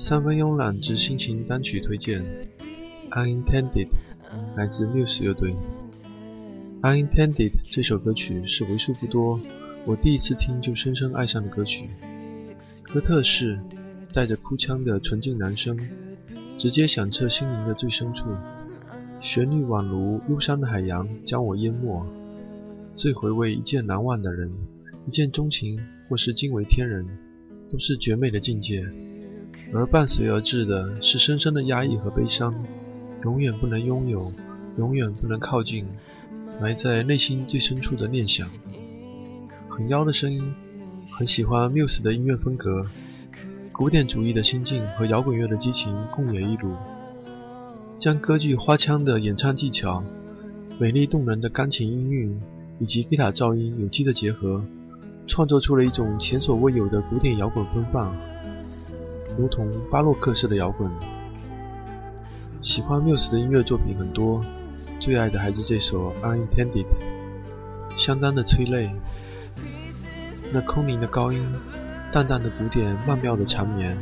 三分慵懒之心情单曲推荐，《Unintended》来自 Muse 乐队。《Unintended》这首歌曲是为数不多我第一次听就深深爱上的歌曲。哥特式带着哭腔的纯净男声，直接响彻心灵的最深处。旋律宛如忧伤的海洋，将我淹没。最回味一见难忘的人，一见钟情或是惊为天人，都是绝美的境界。而伴随而至的是深深的压抑和悲伤，永远不能拥有，永远不能靠近，埋在内心最深处的念想。很妖的声音，很喜欢 Muse 的音乐风格，古典主义的心境和摇滚乐的激情共冶一炉，将歌剧花腔的演唱技巧、美丽动人的钢琴音韵以及吉他噪音有机的结合，创作出了一种前所未有的古典摇滚风范。如同巴洛克式的摇滚，喜欢 Muse 的音乐作品很多，最爱的还是这首《Unintended》，相当的催泪。那空灵的高音，淡淡的古典，曼妙的缠绵，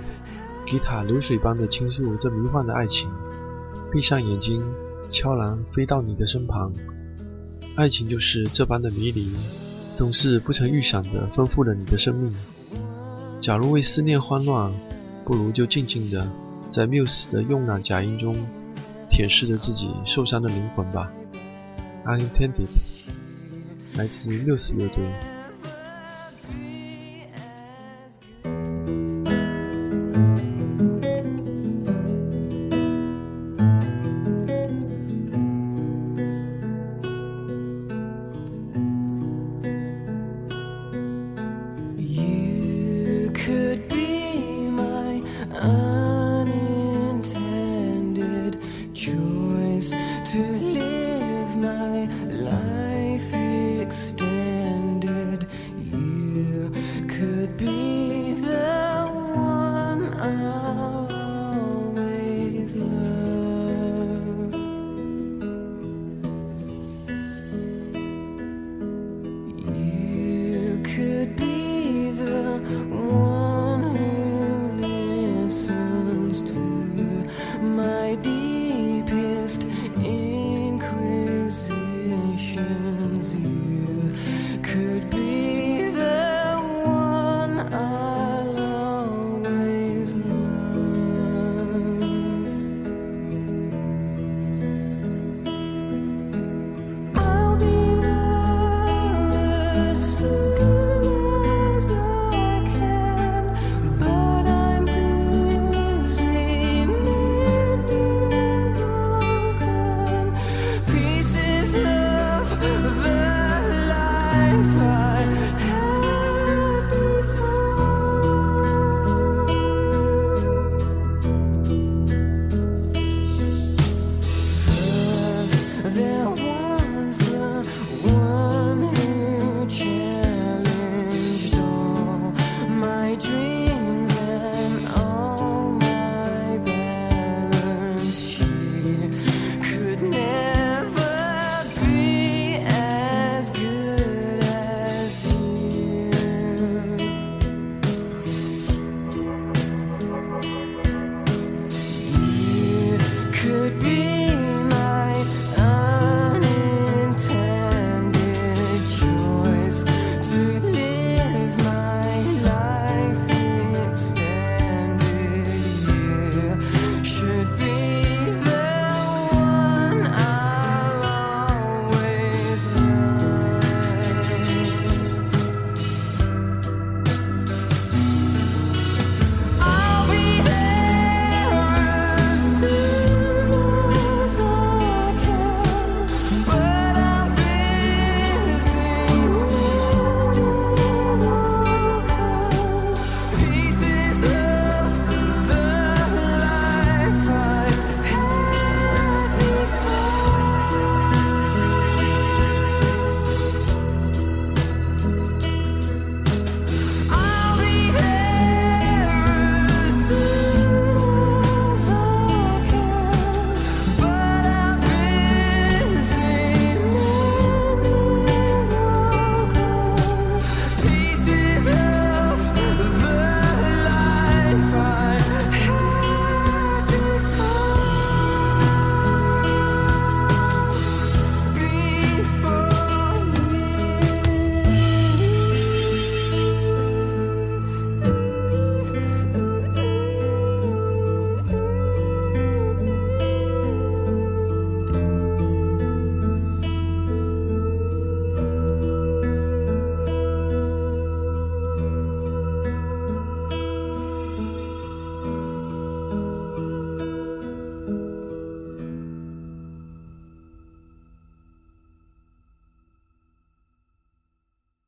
吉他流水般的倾诉这迷幻的爱情。闭上眼睛，悄然飞到你的身旁，爱情就是这般的迷离，总是不曾预想的丰富了你的生命。假如为思念慌乱。不如就静静的在 Muse 的慵懒假音中舔舐着自己受伤的灵魂吧。Unintended，来自 Muse 乐队。dear.